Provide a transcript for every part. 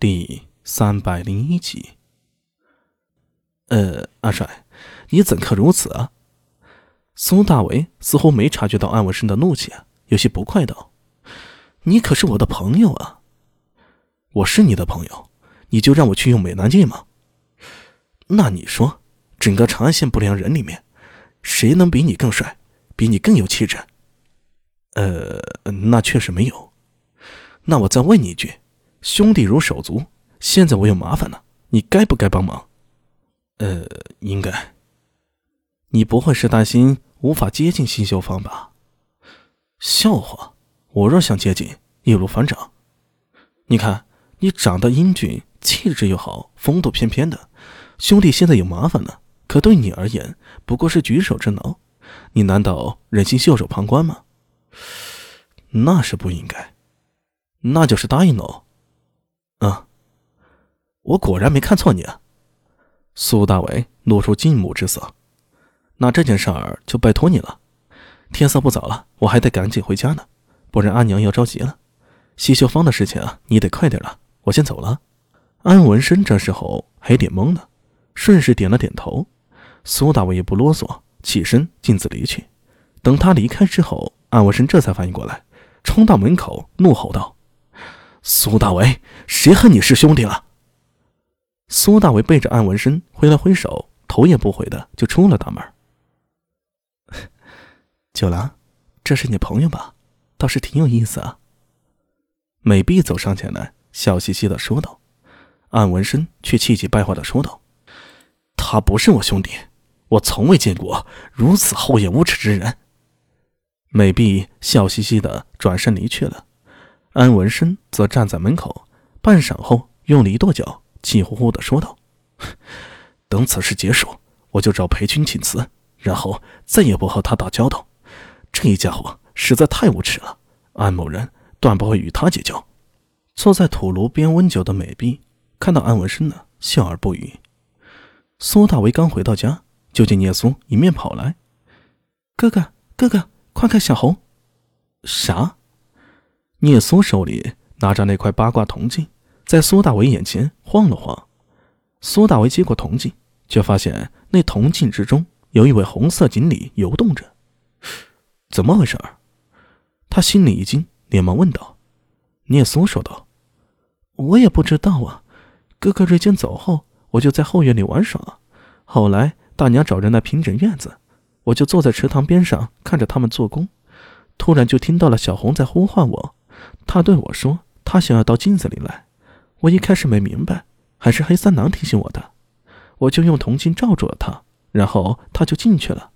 第三百零一集。呃，阿帅，你怎可如此啊？苏大为似乎没察觉到安文生的怒气，有些不快道：“你可是我的朋友啊！我是你的朋友，你就让我去用美男计吗？那你说，整个长安县不良人里面，谁能比你更帅，比你更有气质？呃，那确实没有。那我再问你一句。”兄弟如手足，现在我有麻烦了，你该不该帮忙？呃，应该。你不会是担心无法接近新秀芳吧？笑话，我若想接近，易如反掌。你看，你长得英俊，气质又好，风度翩翩的，兄弟现在有麻烦了，可对你而言不过是举手之劳，你难道忍心袖手旁观吗？那是不应该，那就是答应喽。啊！我果然没看错你啊！苏大伟露出敬慕之色。那这件事儿就拜托你了。天色不早了，我还得赶紧回家呢，不然阿娘要着急了。西秀芳的事情啊，你得快点了。我先走了。安文生这时候还有点懵呢，顺势点了点头。苏大伟也不啰嗦，起身径自离去。等他离开之后，安文生这才反应过来，冲到门口怒吼道。苏大为，谁和你是兄弟了？苏大为背着安文生挥了挥手，头也不回的就出了大门。九郎，这是你朋友吧？倒是挺有意思啊。美碧走上前来，笑嘻嘻的说道。安文生却气急败坏的说道：“他不是我兄弟，我从未见过如此厚颜无耻之人。”美碧笑嘻嘻的转身离去了。安文生则站在门口，半晌后用力一跺脚，气呼呼地说道：“ 等此事结束，我就找裴军请辞，然后再也不和他打交道。这一家伙实在太无耻了，安某人断不会与他结交。”坐在土炉边温酒的美碧看到安文生呢，笑而不语。苏大为刚回到家，就见聂苏迎面跑来：“哥哥，哥哥，快看小红！”啥？聂苏手里拿着那块八卦铜镜，在苏大为眼前晃了晃。苏大为接过铜镜，却发现那铜镜之中有一位红色锦鲤游动着。怎么回事？他心里一惊，连忙问道。聂苏说道：“我也不知道啊。哥哥瑞坚走后，我就在后院里玩耍。后来大娘找人来平整院子，我就坐在池塘边上看着他们做工。突然就听到了小红在呼唤我。”他对我说：“他想要到镜子里来。”我一开始没明白，还是黑三郎提醒我的。我就用铜镜罩住了他，然后他就进去了。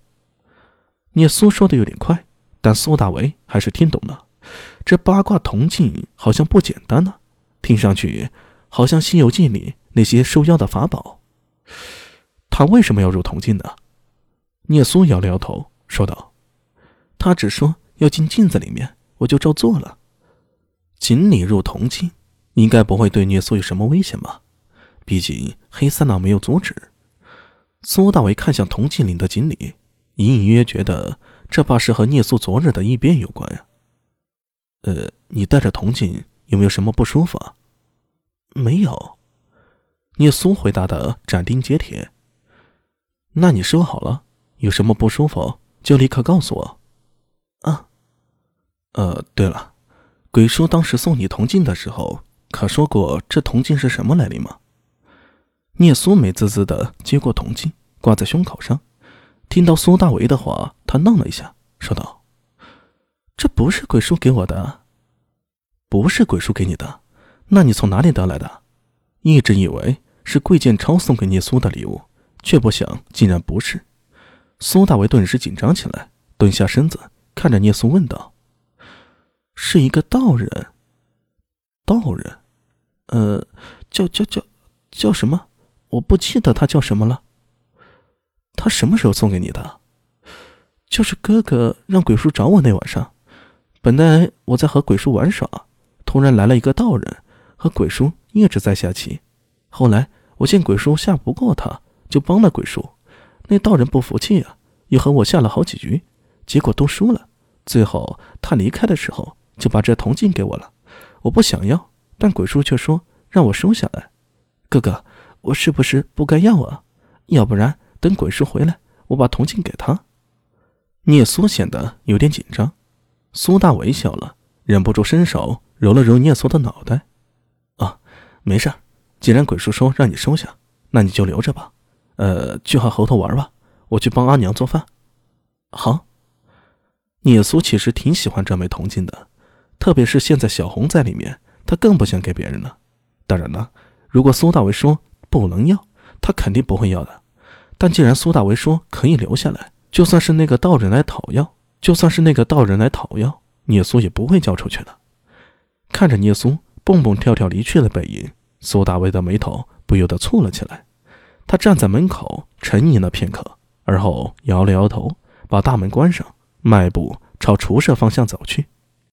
聂苏说的有点快，但苏大为还是听懂了。这八卦铜镜好像不简单呢，听上去好像《西游记》里那些收妖的法宝。他为什么要入铜镜呢？聂苏摇了摇头，说道：“他只说要进镜子里面，我就照做了。”锦鲤入铜镜，应该不会对聂苏有什么危险吧？毕竟黑三郎没有阻止。苏大为看向铜镜里的锦鲤，隐隐约约觉得这怕是和聂苏昨日的异变有关呀。呃，你戴着铜镜有没有什么不舒服？啊？没有。聂苏回答的斩钉截铁。那你说好了，有什么不舒服就立刻告诉我。啊。呃，对了。鬼叔当时送你铜镜的时候，可说过这铜镜是什么来历吗？聂苏美滋滋的接过铜镜，挂在胸口上。听到苏大为的话，他愣了一下，说道：“这不是鬼叔给我的，不是鬼叔给你的，那你从哪里得来的？”一直以为是桂建超送给聂苏的礼物，却不想竟然不是。苏大为顿时紧张起来，蹲下身子，看着聂苏问道。是一个道人，道人，呃，叫叫叫叫什么？我不记得他叫什么了。他什么时候送给你的？就是哥哥让鬼叔找我那晚上。本来我在和鬼叔玩耍，突然来了一个道人，和鬼叔一直在下棋。后来我见鬼叔下不过他，就帮了鬼叔。那道人不服气啊，又和我下了好几局，结果都输了。最后他离开的时候。就把这铜镜给我了，我不想要，但鬼叔却说让我收下来。哥哥，我是不是不该要啊？要不然等鬼叔回来，我把铜镜给他。聂苏显得有点紧张。苏大伟笑了，忍不住伸手揉了揉聂苏的脑袋。啊，没事既然鬼叔说让你收下，那你就留着吧。呃，去和猴头玩吧，我去帮阿娘做饭。好。聂苏其实挺喜欢这枚铜镜的，特别是现在小红在里面，他更不想给别人了。当然了，如果苏大为说不能要，他肯定不会要的。但既然苏大为说可以留下来，就算是那个道人来讨要，就算是那个道人来讨要，聂苏也不会交出去的。看着聂苏蹦蹦跳跳离去的背影，苏大为的眉头不由得蹙了起来。他站在门口沉吟了片刻，而后摇了摇头，把大门关上。迈步朝厨舍方向走去。